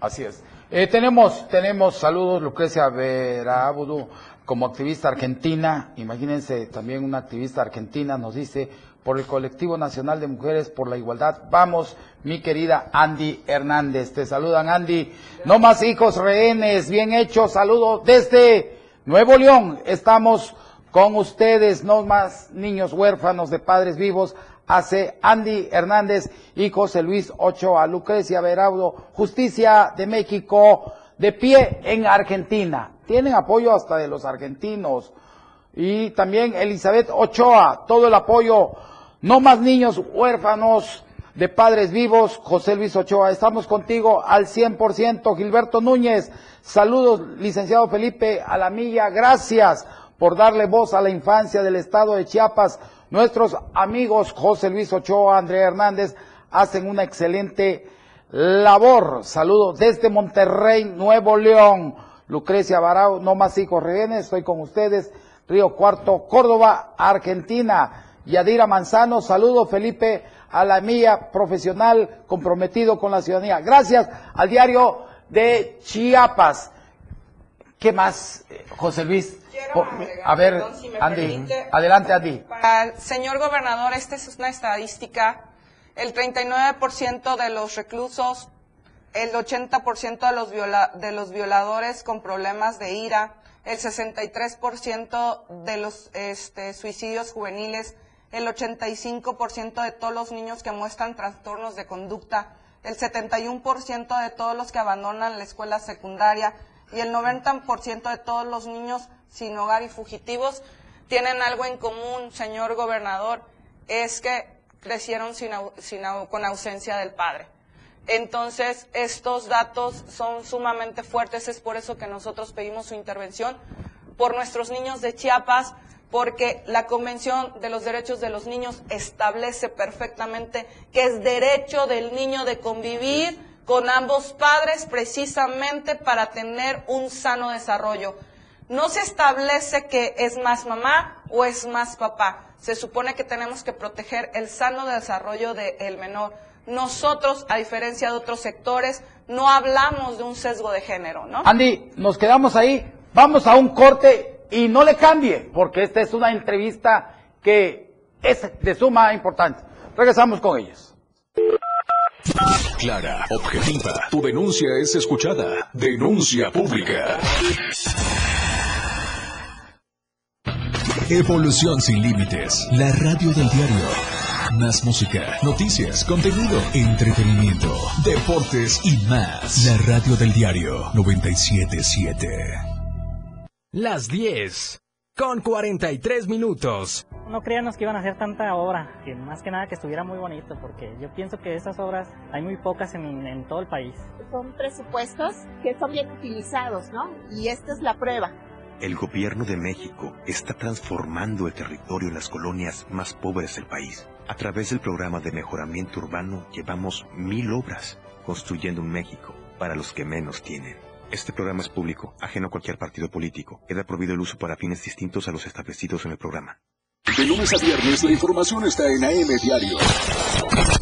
Así es. Eh, tenemos, tenemos saludos, Lucrecia Verabudu, como activista argentina. Imagínense, también una activista argentina nos dice, por el Colectivo Nacional de Mujeres por la Igualdad. Vamos, mi querida Andy Hernández. Te saludan, Andy. No más hijos rehenes, bien hecho. Saludo desde Nuevo León. Estamos con ustedes, no más niños huérfanos de padres vivos hace Andy Hernández y José Luis Ochoa, Lucrecia Veraudo, Justicia de México, de pie en Argentina. Tienen apoyo hasta de los argentinos. Y también Elizabeth Ochoa, todo el apoyo. No más niños huérfanos de padres vivos, José Luis Ochoa. Estamos contigo al 100%. Gilberto Núñez, saludos, licenciado Felipe Alamilla, gracias por darle voz a la infancia del estado de Chiapas. Nuestros amigos José Luis Ochoa, Andrea Hernández, hacen una excelente labor. Saludos desde Monterrey, Nuevo León. Lucrecia Barao, no más hijos rehenes, estoy con ustedes. Río Cuarto, Córdoba, Argentina. Yadira Manzano, saludo Felipe a la mía profesional comprometido con la ciudadanía. Gracias al diario de Chiapas. ¿Qué más, José Luis? a ver, Andy, adelante Andy. Para señor gobernador, esta es una estadística. El 39% de los reclusos, el 80% de los, de los violadores con problemas de ira, el 63% de los este, suicidios juveniles, el 85% de todos los niños que muestran trastornos de conducta, el 71% de todos los que abandonan la escuela secundaria y el 90% de todos los niños sin hogar y fugitivos tienen algo en común, señor gobernador, es que crecieron sin, con ausencia del padre. Entonces, estos datos son sumamente fuertes, es por eso que nosotros pedimos su intervención, por nuestros niños de Chiapas, porque la Convención de los Derechos de los Niños establece perfectamente que es derecho del niño de convivir con ambos padres precisamente para tener un sano desarrollo. No se establece que es más mamá o es más papá. Se supone que tenemos que proteger el sano desarrollo del menor. Nosotros, a diferencia de otros sectores, no hablamos de un sesgo de género, ¿no? Andy, nos quedamos ahí. Vamos a un corte y no le cambie, porque esta es una entrevista que es de suma importancia. Regresamos con ellos. Clara, objetiva. Tu denuncia es escuchada. Denuncia pública. Evolución sin límites. La radio del diario. Más música, noticias, contenido, entretenimiento, deportes y más. La radio del diario 977. Las 10 con 43 minutos. No creíamos que iban a hacer tanta obra, que más que nada que estuviera muy bonito, porque yo pienso que esas obras hay muy pocas en, en todo el país. Son presupuestos que son bien utilizados, ¿no? Y esta es la prueba. El gobierno de México está transformando el territorio en las colonias más pobres del país. A través del programa de mejoramiento urbano llevamos mil obras, construyendo un México para los que menos tienen. Este programa es público, ajeno a cualquier partido político. Queda prohibido el uso para fines distintos a los establecidos en el programa. De lunes a viernes la información está en AM Diario.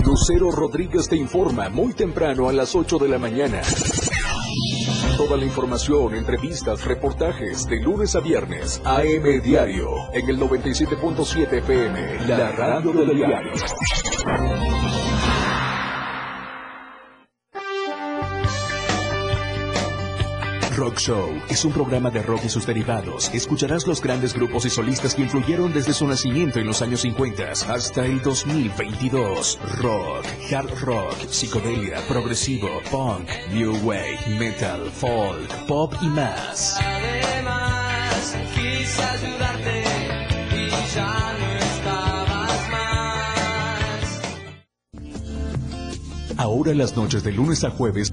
Lucero Rodríguez te informa muy temprano a las 8 de la mañana. Toda la información, entrevistas, reportajes de lunes a viernes. AM Diario en el 97.7 FM, la radio del diario. Rock Show es un programa de rock y sus derivados. Escucharás los grandes grupos y solistas que influyeron desde su nacimiento en los años 50 hasta el 2022. Rock, hard rock, psicodelia, progresivo, punk, new wave, metal, folk, pop y más. Además, quise ayudarte y ya no estabas más. Ahora las noches de lunes a jueves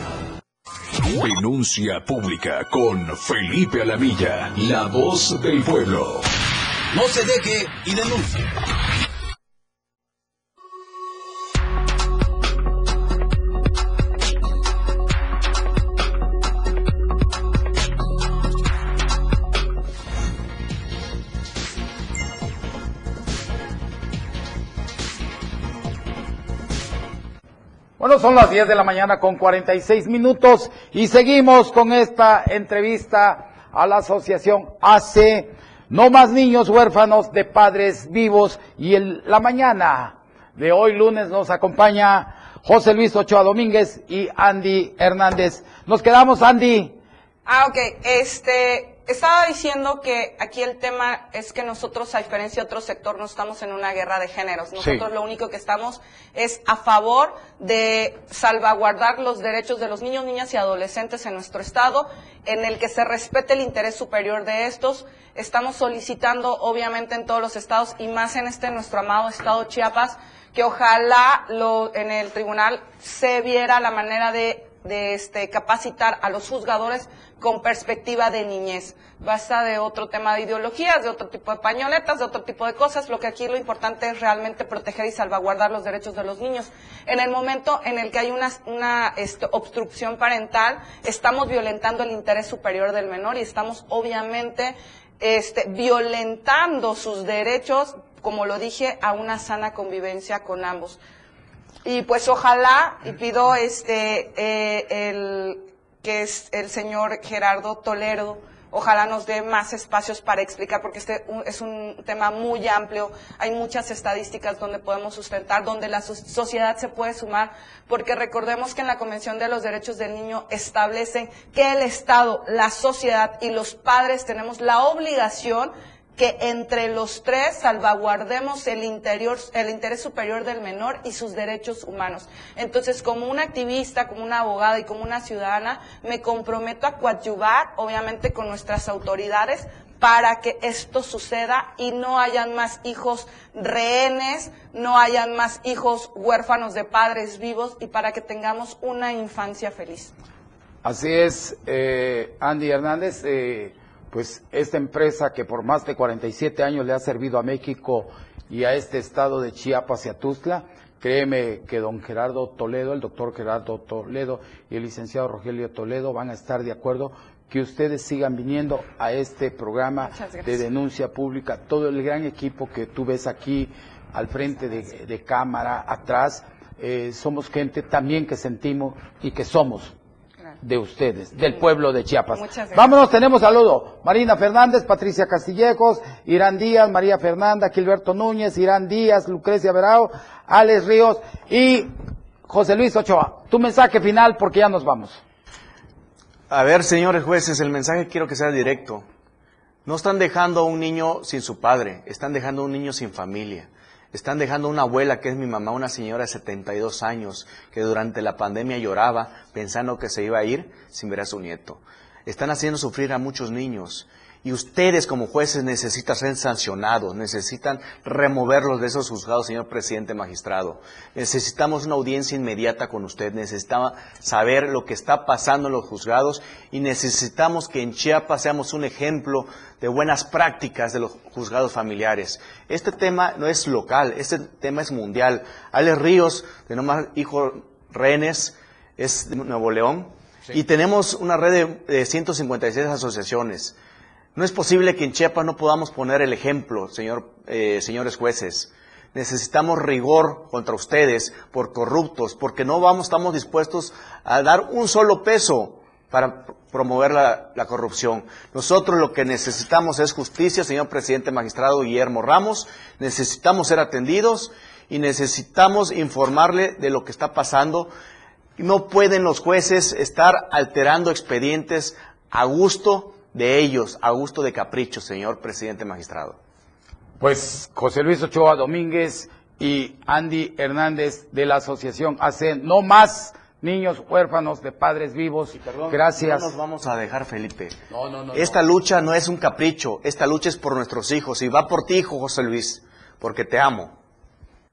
Denuncia pública con Felipe Alamilla, la voz del pueblo. No se deje y denuncie. Son las 10 de la mañana con 46 minutos y seguimos con esta entrevista a la asociación AC No Más Niños Huérfanos de Padres Vivos y en la mañana de hoy lunes nos acompaña José Luis Ochoa Domínguez y Andy Hernández. Nos quedamos, Andy. Ah, ok. Este, estaba diciendo que aquí el tema es que nosotros, a diferencia de otro sector, no estamos en una guerra de géneros. Nosotros Sí. lo único que estamos es a favor de salvaguardar los derechos de los niños, niñas y adolescentes en nuestro estado, en el que se respete el interés superior de estos. Estamos solicitando, obviamente, en todos los estados y más en este nuestro amado estado Chiapas, que ojalá lo, en el tribunal se viera la manera de, de este, capacitar a los juzgadores con perspectiva de niñez. Basta de otro tema de ideologías, de otro tipo de pañoletas, de otro tipo de cosas. Lo que aquí lo importante es realmente proteger y salvaguardar los derechos de los niños. En el momento en el que hay una, este, obstrucción parental, estamos violentando el interés superior del menor y estamos obviamente este, violentando sus derechos, como lo dije, a una sana convivencia con ambos. Y pues ojalá, y pido este, eh, el, que es el señor Gerardo Toledo, ojalá nos dé más espacios para explicar, porque este es un tema muy amplio, hay muchas estadísticas donde podemos sustentar, donde la so- sociedad se puede sumar, porque recordemos que en la Convención de los Derechos del Niño establecen que el Estado, la sociedad y los padres tenemos la obligación que entre los tres salvaguardemos el interior, el interés superior del menor y sus derechos humanos. Entonces, como una activista, como una abogada y como una ciudadana, me comprometo a coadyuvar, obviamente, con nuestras autoridades para que esto suceda y no hayan más hijos rehenes, no hayan más hijos huérfanos de padres vivos y para que tengamos una infancia feliz. Así es, eh, Andy Hernández, eh, pues esta empresa que por más de 47 años le ha servido a México y a este estado de Chiapas y a Tuzla, créeme que don Gerardo Toledo, el doctor Gerardo Toledo y el licenciado Rogelio Toledo van a estar de acuerdo que ustedes sigan viniendo a este programa de denuncia pública, todo el gran equipo que tú ves aquí al frente de, de cámara, atrás, eh, somos gente también que sentimos y que somos de ustedes, del pueblo de Chiapas. Muchas gracias. Vámonos, tenemos saludo. Marina Fernández, Patricia Castillejos, Irán Díaz, María Fernanda, Gilberto Núñez, Irán Díaz, Lucrecia Verao, Alex Ríos y José Luis Ochoa. Tu mensaje final porque ya nos vamos. A ver, señores jueces, el mensaje quiero que sea directo. No están dejando a un niño sin su padre, están dejando a un niño sin familia. Están dejando una abuela que es mi mamá, una señora de 72 años, que durante la pandemia lloraba pensando que se iba a ir sin ver a su nieto. Están haciendo sufrir a muchos niños. Y ustedes como jueces necesitan ser sancionados, necesitan removerlos de esos juzgados, señor presidente magistrado. Necesitamos una audiencia inmediata con usted, necesitamos saber lo que está pasando en los juzgados y necesitamos que en Chiapas seamos un ejemplo de buenas prácticas de los juzgados familiares. Este tema no es local, este tema es mundial. Alex Ríos, de nomás hijo Renes, es de Nuevo León, y tenemos una red de, de 156 asociaciones. No es posible que en Chiapas no podamos poner el ejemplo, señor, eh, señores jueces. Necesitamos rigor contra ustedes por corruptos, porque no vamos, estamos dispuestos a dar un solo peso para promover la, la corrupción. Nosotros lo que necesitamos es justicia, señor presidente magistrado Guillermo Ramos. Necesitamos ser atendidos y necesitamos informarle de lo que está pasando. No pueden los jueces estar alterando expedientes a gusto de ellos, a gusto de capricho, señor presidente magistrado. Pues José Luis Ochoa Domínguez y Andy Hernández de la asociación hacen no más niños huérfanos de padres vivos. Gracias. No nos vamos a dejar, Felipe. No, no, no. Esta lucha no es un capricho, esta lucha es por nuestros hijos y va por ti, hijo José Luis, porque te amo.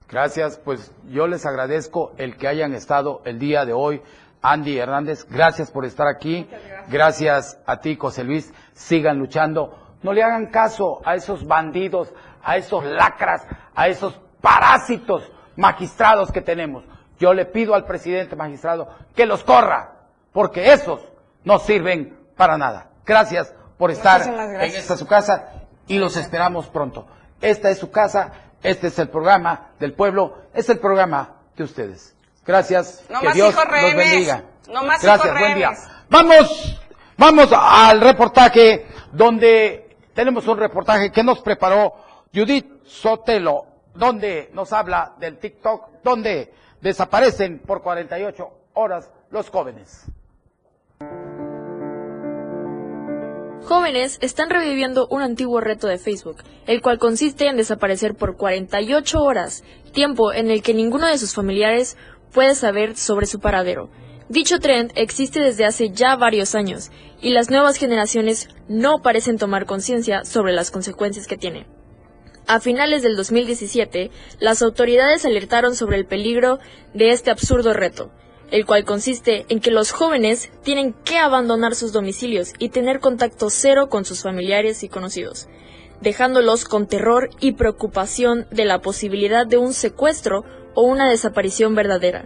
Gracias, pues yo les agradezco el que hayan estado el día de hoy. Andy Hernández, gracias por estar aquí. Gracias a ti, José Luis. Sigan luchando. No le hagan caso a esos bandidos, a esos lacras, a esos parásitos magistrados que tenemos. Yo le pido al presidente magistrado que los corra, porque esos no sirven para nada. Gracias por estar en esta su casa y los esperamos pronto. Esta es su casa, este es el programa del pueblo, es el programa de ustedes. Gracias. No que más Dios hijos los bendiga. No más Gracias, hijos buen día. Vamos, vamos al reportaje donde tenemos un reportaje que nos preparó Judith Sotelo, donde nos habla del TikTok, donde desaparecen por 48 horas los jóvenes. Jóvenes están reviviendo un antiguo reto de Facebook, el cual consiste en desaparecer por 48 horas, tiempo en el que ninguno de sus familiares puede saber sobre su paradero. Dicho trend existe desde hace ya varios años y las nuevas generaciones no parecen tomar conciencia sobre las consecuencias que tiene. A finales del 2017, las autoridades alertaron sobre el peligro de este absurdo reto, el cual consiste en que los jóvenes tienen que abandonar sus domicilios y tener contacto cero con sus familiares y conocidos, dejándolos con terror y preocupación de la posibilidad de un secuestro o una desaparición verdadera.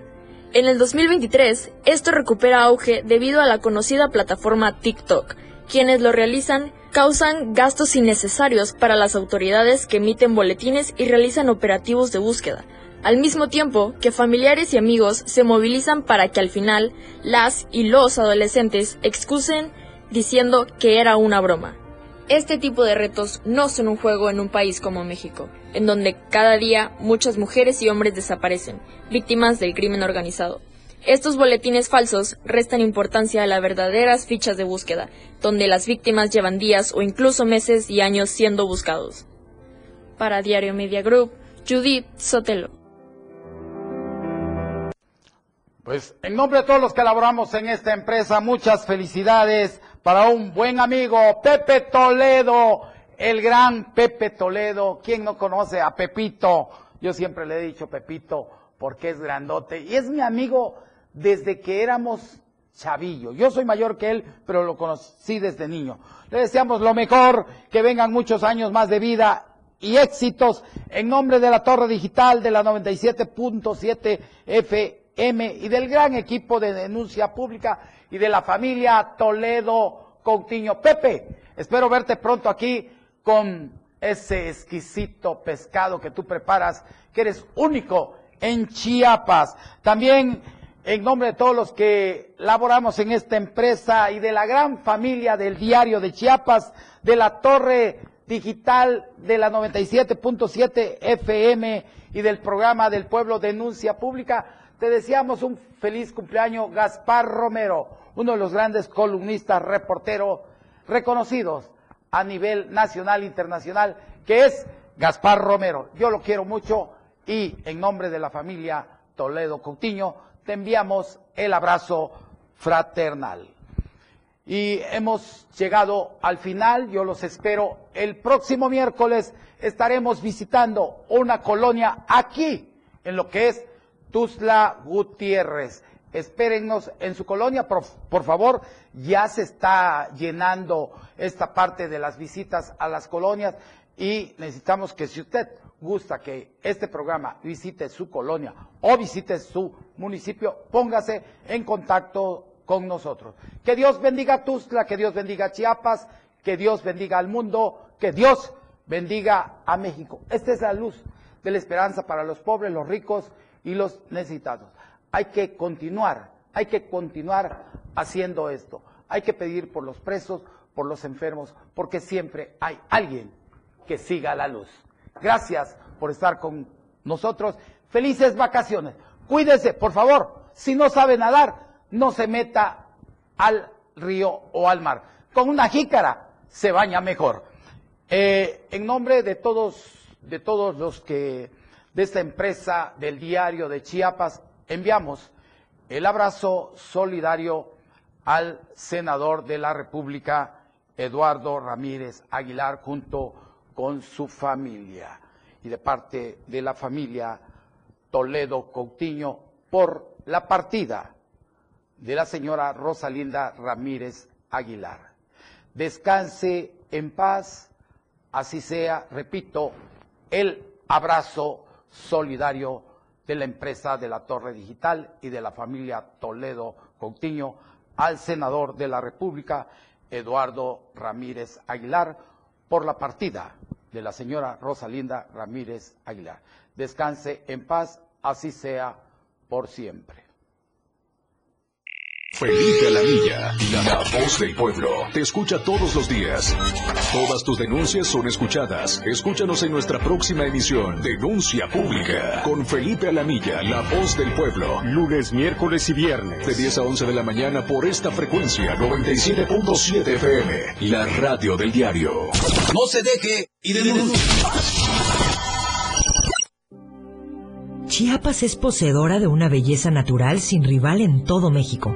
En el 2023, esto recupera auge debido a la conocida plataforma TikTok. Quienes lo realizan causan gastos innecesarios para las autoridades que emiten boletines y realizan operativos de búsqueda, al mismo tiempo que familiares y amigos se movilizan para que al final las y los adolescentes excusen diciendo que era una broma. Este tipo de retos no son un juego en un país como México, en donde cada día muchas mujeres y hombres desaparecen, víctimas del crimen organizado. Estos boletines falsos restan importancia a las verdaderas fichas de búsqueda, donde las víctimas llevan días o incluso meses y años siendo buscados. Para Diario Media Group, Judith Sotelo. Pues en nombre de todos los que elaboramos en esta empresa, muchas felicidades para un buen amigo, Pepe Toledo, el gran Pepe Toledo. ¿Quién no conoce a Pepito? Yo siempre le he dicho Pepito porque es grandote y es mi amigo desde que éramos chavillo. Yo soy mayor que él, pero lo conocí desde niño. Le deseamos lo mejor, que vengan muchos años más de vida y éxitos en nombre de la Torre Digital de la 97.7 FM y del gran equipo de denuncia pública y de la familia Toledo Coutinho. Pepe, espero verte pronto aquí con ese exquisito pescado que tú preparas, que eres único en Chiapas. También en nombre de todos los que laboramos en esta empresa y de la gran familia del diario de Chiapas, de la Torre Digital de la 97.7 FM y del programa del Pueblo Denuncia Pública, Te deseamos un feliz cumpleaños, Gaspar Romero, uno de los grandes columnistas, reporteros reconocidos a nivel nacional e internacional, que es Gaspar Romero. Yo lo quiero mucho y en nombre de la familia Toledo Coutinho te enviamos el abrazo fraternal. Y hemos llegado al final, yo los espero. El próximo miércoles estaremos visitando una colonia aquí, en lo que es Tuzla Gutiérrez. Espérennos en su colonia, por, por, favor. Ya se está llenando esta parte de las visitas a las colonias y necesitamos que si usted gusta que este programa visite su colonia o visite su municipio, póngase en contacto con nosotros. Que Dios bendiga Tuzla, que Dios bendiga Chiapas, que Dios bendiga al mundo, que Dios bendiga a México. Esta es la luz de la esperanza para los pobres, los ricos y los necesitados. Hay que continuar, hay que continuar haciendo esto. Hay que pedir por los presos, por los enfermos, porque siempre hay alguien que siga la luz. Gracias por estar con nosotros. Felices vacaciones. Cuídese, por favor. Si no sabe nadar, no se meta al río o al mar. Con una jícara se baña mejor. Eh, en nombre de todos, de todos los que de esta empresa del diario de Chiapas, enviamos el abrazo solidario al senador de la República, Eduardo Ramírez Aguilar, junto con su familia y de parte de la familia Toledo Coutinho por la partida de la señora Rosalinda Ramírez Aguilar. Descanse en paz, así sea, repito, el abrazo solidario de la empresa de la Torre Digital y de la familia Toledo Coutinho al senador de la República, Eduardo Ramírez Aguilar, por la partida de la señora Rosalinda Ramírez Aguilar. Descanse en paz, así sea por siempre. Felipe Alamilla, la voz del pueblo, te escucha todos los días. Todas tus denuncias son escuchadas. Escúchanos en nuestra próxima emisión, Denuncia Pública, con Felipe Alamilla, la voz del pueblo. Lunes, miércoles y viernes, de 10 a 11 de la mañana por esta frecuencia, 97.7 FM, la radio del diario. No se deje y denuncie. Chiapas es poseedora de una belleza natural sin rival en todo México.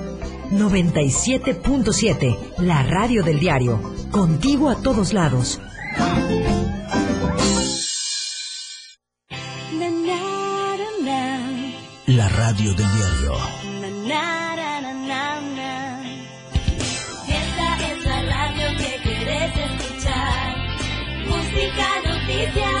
97.7, la radio del diario. Contigo a todos lados. La radio del diario. Esta es la radio que querés escuchar. Música, noticias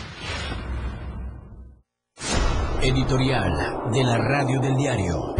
Editorial de la radio del diario.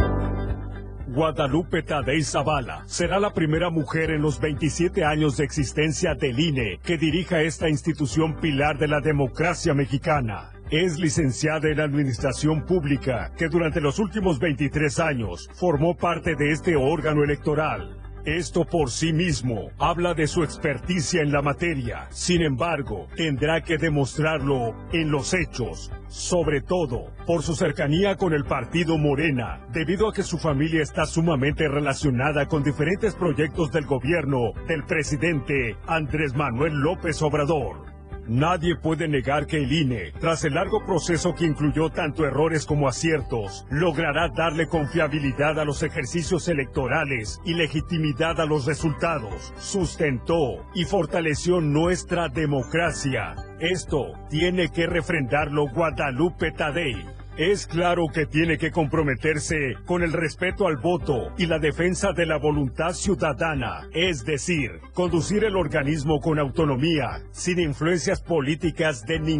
Guadalupe Tadei Zavala será la primera mujer en los 27 años de existencia del INE que dirija esta institución pilar de la democracia mexicana. Es licenciada en Administración Pública, que durante los últimos 23 años formó parte de este órgano electoral. Esto por sí mismo habla de su experticia en la materia. Sin embargo, tendrá que demostrarlo en los hechos, sobre todo por su cercanía con el partido Morena, debido a que su familia está sumamente relacionada con diferentes proyectos del gobierno del presidente Andrés Manuel López Obrador. Nadie puede negar que el INE, tras el largo proceso que incluyó tanto errores como aciertos, logrará darle confiabilidad a los ejercicios electorales y legitimidad a los resultados, sustentó y fortaleció nuestra democracia. Esto tiene que refrendarlo Guadalupe Tadei. Es claro que tiene que comprometerse con el respeto al voto y la defensa de la voluntad ciudadana, es decir, conducir el organismo con autonomía, sin influencias políticas de ningún